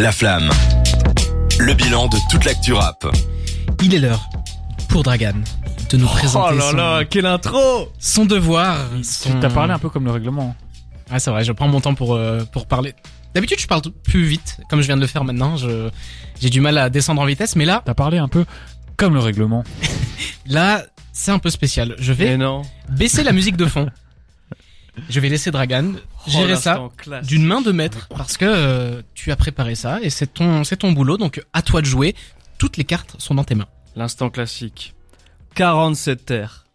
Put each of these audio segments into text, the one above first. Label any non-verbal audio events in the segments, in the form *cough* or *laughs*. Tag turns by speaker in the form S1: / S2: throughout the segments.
S1: La Flamme. Le bilan de toute l'actu rap.
S2: Il est l'heure pour Dragan de nous présenter
S3: Oh là
S2: son,
S3: là, quelle intro
S2: son devoir. Son...
S4: Tu t'as parlé un peu comme le règlement.
S2: Ah c'est vrai, je prends mon temps pour euh, pour parler. D'habitude je parle plus vite, comme je viens de le faire maintenant. Je j'ai du mal à descendre en vitesse, mais là
S4: T'as parlé un peu comme le règlement. *laughs*
S2: là c'est un peu spécial. Je vais
S3: non.
S2: baisser la musique de fond. Je vais laisser Dragan gérer
S3: Oh,
S2: ça
S3: l'instant classe.
S2: d'une main de maître parce que euh, tu as préparé ça et c'est ton c'est ton boulot donc à toi de jouer. Toutes les cartes sont dans tes mains.
S3: L'instant classique. 47 terres.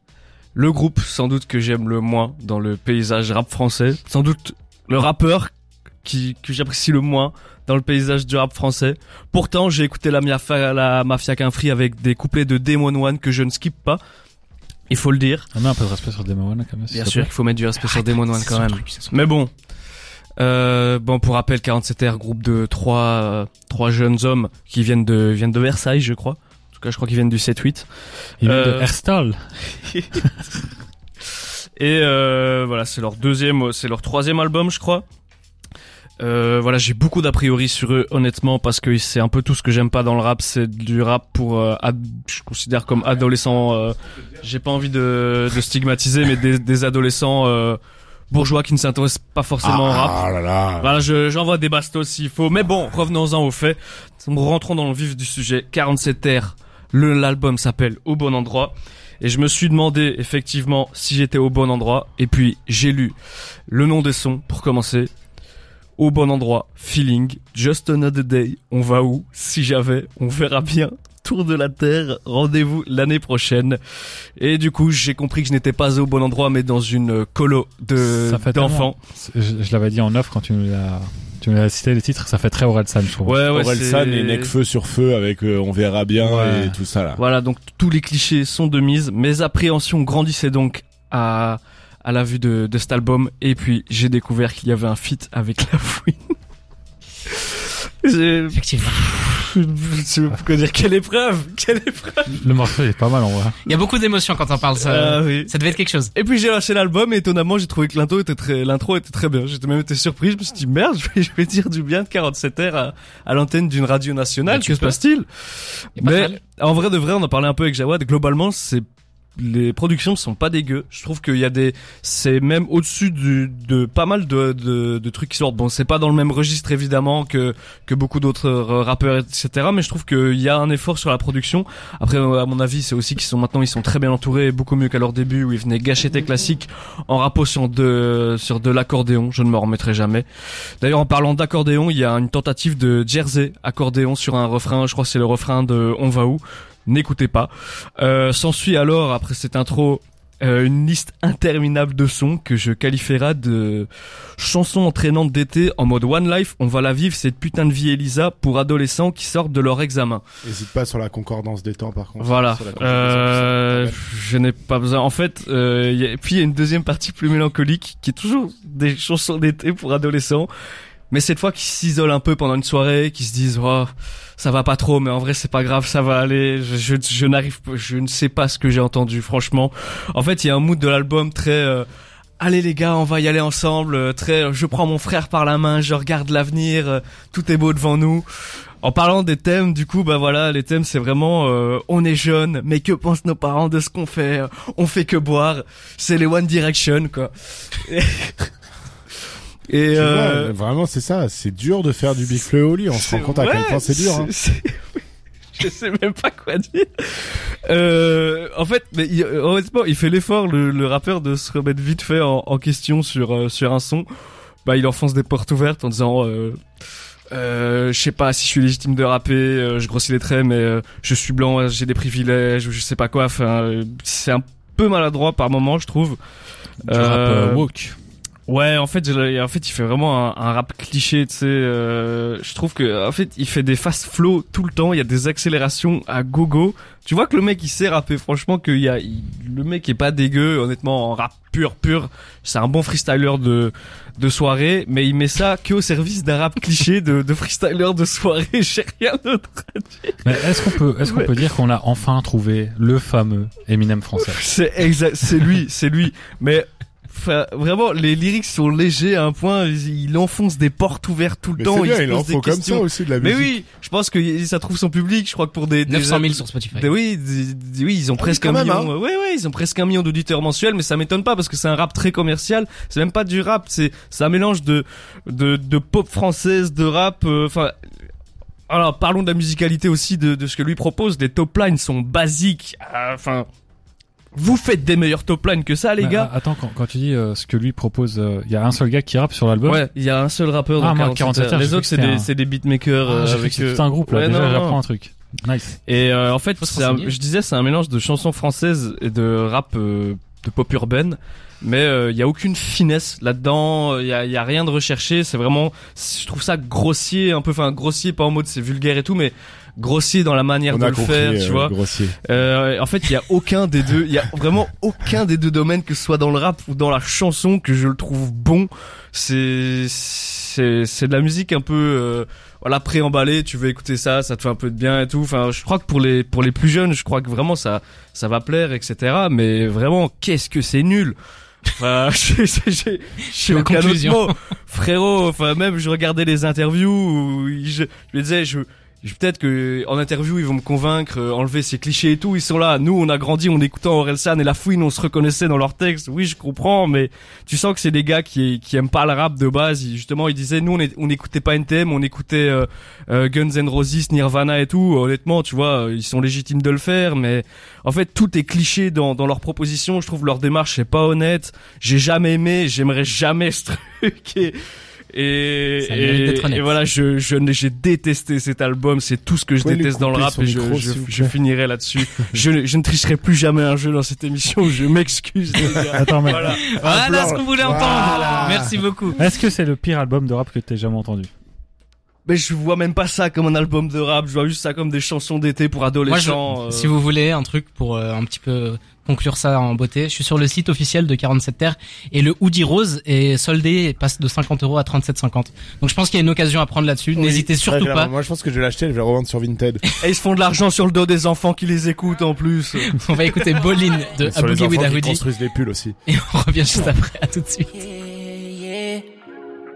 S3: Le groupe, sans doute, que j'aime le moins dans le paysage rap français. Sans doute le rappeur qui, que j'apprécie le moins dans le paysage du rap français. Pourtant, j'ai écouté la Mafia, la Mafia qu'un free avec des couplets de Demon One que je ne skip pas. Il faut le dire.
S4: On met un peu de respect sur Demon One quand même.
S3: Bien sûr qu'il faut mettre du respect sur Demon One quand même. Mais bon. Euh, bon, pour rappel, 47R, groupe de trois, euh, trois jeunes hommes qui viennent de, viennent de Versailles, je crois. En tout cas, je crois qu'ils viennent du 7-8.
S4: Il vient
S3: Euh,
S4: de Herstal. *laughs*
S3: Et euh, voilà, c'est leur deuxième, c'est leur troisième album, je crois. Euh, voilà, j'ai beaucoup d'a priori sur eux, honnêtement, parce que c'est un peu tout ce que j'aime pas dans le rap. C'est du rap pour, euh, ad- je considère comme adolescents. Euh, j'ai pas envie de, de stigmatiser, mais des, des adolescents euh, bourgeois qui ne s'intéressent pas forcément au rap.
S5: Ah là là.
S3: Voilà, je- j'envoie des bastos s'il faut. Mais bon, revenons-en au fait. Rentrons dans le vif du sujet. 47 r le l'album s'appelle Au bon endroit. Et je me suis demandé effectivement si j'étais au bon endroit. Et puis j'ai lu le nom des sons pour commencer. Au bon endroit, feeling, just another day, on va où? Si j'avais, on verra bien. Tour de la Terre, rendez-vous l'année prochaine. Et du coup, j'ai compris que je n'étais pas au bon endroit, mais dans une colo de d'enfants.
S4: Je, je l'avais dit en off quand tu nous l'as, tu nous l'as cité les titres. Ça fait très Orelsan, je trouve.
S3: Ouais, ouais,
S5: Orelsan
S3: c'est-
S5: et Necfeu sur feu avec euh, on verra bien
S4: Ouais.
S5: et tout ça là.
S3: Voilà, donc tous les clichés sont de mise. Mes appréhensions grandissaient donc à, à la vue de, de cet album. Et puis, j'ai découvert qu'il y avait un feat avec la fouine. *laughs* J'ai-
S2: Effectivement. *laughs*
S3: Je même pas dire. Quelle épreuve? Quelle épreuve?
S4: Le morceau est pas mal en vrai.
S2: Il y a beaucoup d'émotions quand on parle ça.
S3: Ah oui.
S2: Ça devait être quelque chose.
S3: Et puis j'ai lâché l'album et étonnamment j'ai trouvé que l'intro était très l'intro était très bien. J'étais même été surpris, je me suis dit merde, *laughs* je vais, je vais dire du bien de 47 r à, à l'antenne d'une radio nationale,
S2: Bah,
S3: que se
S2: peux.
S3: passe-t-il? Mais en vrai de vrai, on en parlait un peu avec Jawad, globalement c'est les productions sont pas dégueu. Je trouve qu'il y a des, c'est même au-dessus du, de pas mal de, de, de trucs qui sortent. Bon, c'est pas dans le même registre évidemment que que beaucoup d'autres rappeurs etc. Mais je trouve qu'il y a un effort sur la production. Après, euh, à mon avis, c'est aussi qu'ils sont maintenant ils sont très bien entourés, beaucoup mieux qu'à leur début où ils venaient gâcher tes classiques en sur de sur de l'accordéon. Je ne me remettrai jamais. D'ailleurs, en parlant d'accordéon, il y a une tentative de Jersey accordéon sur un refrain. Je crois que c'est le refrain de On va où? N'écoutez pas. Euh, S'ensuit alors, après cette intro, euh, une liste interminable de sons que je qualifierai de chansons entraînantes d'été en mode One Life. On va la vivre cette putain de vie Elisa pour adolescents qui sortent de leur examen.
S5: Hésite pas sur la concordance des temps par contre.
S3: Voilà. Euh, je n'ai pas besoin. En fait, euh, y a- puis il y a une deuxième partie plus mélancolique qui est toujours des chansons d'été pour adolescents. Mais cette fois qui s'isolent un peu pendant une soirée, qui se disent oh, ça va pas trop, mais en vrai c'est pas grave, ça va aller. Je, je, je n'arrive, je ne sais pas ce que j'ai entendu, franchement. En fait, il y a un mood de l'album très euh, allez les gars, on va y aller ensemble. euh, Très, je prends mon frère par la main, je regarde l'avenir, euh, tout est beau devant nous. En parlant des thèmes, du coup, bah voilà, les thèmes c'est vraiment euh, on est jeune, mais que pensent nos parents de ce qu'on fait? On fait que boire. C'est les One Direction quoi. *laughs* Et, et,
S5: Tu
S3: euh,
S5: vois, vraiment c'est ça, c'est dur de faire du Big Flo au lit, on se rend compte à quel point c'est dur. Hein. *laughs*
S3: Je sais même pas quoi dire. Euh, en fait, mais il, honnêtement, il fait l'effort, le, le rappeur, de se remettre vite fait en, en question sur euh, sur un son. Bah, il enfonce des portes ouvertes en disant, euh, je sais pas si je suis légitime de rapper, euh, je grossis les traits, mais euh, je suis blanc, j'ai des privilèges, ou je sais pas quoi. Enfin, c'est un peu maladroit par moment, je trouve.
S4: Du rap woke.
S3: Ouais, en fait, en fait, il fait vraiment un, un rap cliché, tu sais. euh, je trouve que, en fait, il fait des fast flow tout le temps. Il y a des accélérations à gogo. Tu vois que le mec, il sait rapper. Franchement, qu'il y a, il- le mec est pas dégueu. Honnêtement, en rap pur, pur, c'est un bon freestyler de de soirée. Mais il met ça que au service d'un rap cliché de, de freestyler de soirée. *laughs* J'ai rien d'autre.
S4: Mais est-ce qu'on peut, est-ce qu'on
S3: Ouais.
S4: peut dire qu'on a enfin trouvé le fameux Eminem français?
S3: C'est exact, c'est lui, c'est lui. Mais enfin, vraiment, les lyrics sont légers à un point, il, enfonce des portes ouvertes tout le
S5: Mais
S3: temps,
S5: c'est
S3: il
S5: bien,
S3: se
S5: il en
S3: pose des
S5: faut comme ça
S3: questions.
S5: aussi de la
S3: Mais
S5: musique.
S3: oui, je pense que ça trouve son public, je crois que pour des... des
S2: 900 000 sur Spotify.
S3: des- oui, des- oui, ils ont
S5: Ah oui,
S3: presque un
S5: même, hein.
S3: million. Ouais, ouais, ils ont presque un million d'auditeurs mensuels, mais ça m'étonne pas parce que c'est un rap très commercial. C'est même pas du rap, c'est c'est un mélange de de, de pop française, de rap. euh, Enfin, alors parlons de la musicalité aussi de, de ce que lui propose. Les top lines sont basiques. euh, Enfin, vous faites des meilleurs top lines que ça, les
S4: Mais,
S3: gars.
S4: ah, Attends, quand, quand tu dis euh, ce que lui propose, euh, il y a un seul gars qui rappe sur l'album.
S3: Ouais, il y a un seul rappeur
S4: Ah,
S3: dans
S4: moi,
S3: 47
S4: 47
S3: heures. Les autres, c'est des,
S4: un-
S3: c'est des beatmakers
S4: Ah,
S3: euh, avec
S4: tout un groupe là.
S3: Ouais,
S4: Déjà, j'apprends un truc. Nice.
S3: Et euh, en fait, c'est un- je disais, c'est un mélange de chansons françaises et de rap euh, de pop urbaine. Mais euh, il y a aucune finesse là-dedans. Il y a, y a rien de recherché. C'est vraiment, je trouve ça grossier, un peu, enfin grossier, pas en mode c'est vulgaire et tout, mais grossier dans la manière
S5: On
S3: de le
S5: compris,
S3: faire,
S5: euh,
S3: tu vois.
S5: grossier.
S3: Euh, en fait, il y a aucun des deux, il y a vraiment aucun des deux domaines que ce soit dans le rap ou dans la chanson que je le trouve bon. C'est c'est c'est de la musique un peu euh, voilà préemballée, tu veux écouter ça, ça te fait un peu de bien et tout. Enfin, je crois que pour les pour les plus jeunes, je crois que vraiment ça ça va plaire, etc. Mais vraiment, qu'est-ce que c'est nul. Enfin, *laughs* j'ai
S2: La
S3: aucun autre
S2: conclusion.
S3: mot. frérot. Enfin, même je regardais les interviews où je, je me disais, je, je- peut-être que en interview ils vont me convaincre, euh, enlever ces clichés et tout. Ils sont là. Nous, on a grandi en écoutant Orelsan et La Fouine, on se reconnaissait dans leurs textes. Oui, je comprends, mais tu sens que c'est des gars qui qui aiment pas le rap de base. Ils- justement, ils disaient, nous, on est- on n'écoutait pas NTM, on écoutait euh, euh, Guns N' Roses, Nirvana et tout. Honnêtement, tu vois, euh, ils sont légitimes de le faire, mais en fait, tout est cliché dans dans leurs propositions. Je trouve leur démarche c'est pas honnête. J'ai jamais aimé, j'aimerais jamais ce truc. Et, voilà, je, j'ai détesté cet album. C'est tout ce que je
S5: Pouvez
S3: déteste dans le rap et je,
S5: micro,
S3: finirai là-dessus. *laughs* je, je ne tricherai plus jamais un jeu dans cette émission. Je m'excuse. *laughs*
S4: Attends, mais
S3: Voilà.
S2: Ce qu'on voulait entendre.
S5: Voilà.
S2: Merci beaucoup.
S4: est-ce que c'est le pire album de rap que t'aies jamais entendu?
S3: Mais je vois même pas ça comme un album de rap. Je vois juste ça comme des chansons d'été pour
S2: Moi, je-
S3: adolescents. euh.
S2: si vous voulez un truc pour euh, un petit peu conclure ça en beauté, je suis sur le site officiel de 47 Terres et le hoodie rose est soldé et passe de 50 euros à 37,50. Donc je pense qu'il y a une occasion à prendre là-dessus. N'hésitez surtout
S5: clairement.
S2: pas.
S5: Moi, je pense que je vais l'acheter, je vais le revendre sur Vinted. *laughs*
S3: Et ils se font de l'argent sur le dos des enfants qui les écoutent en plus.
S2: On va écouter Bolin de
S5: Et les
S2: Abougi with a Hoodie
S5: construisent des pulls aussi.
S2: et on revient juste après. À tout de suite.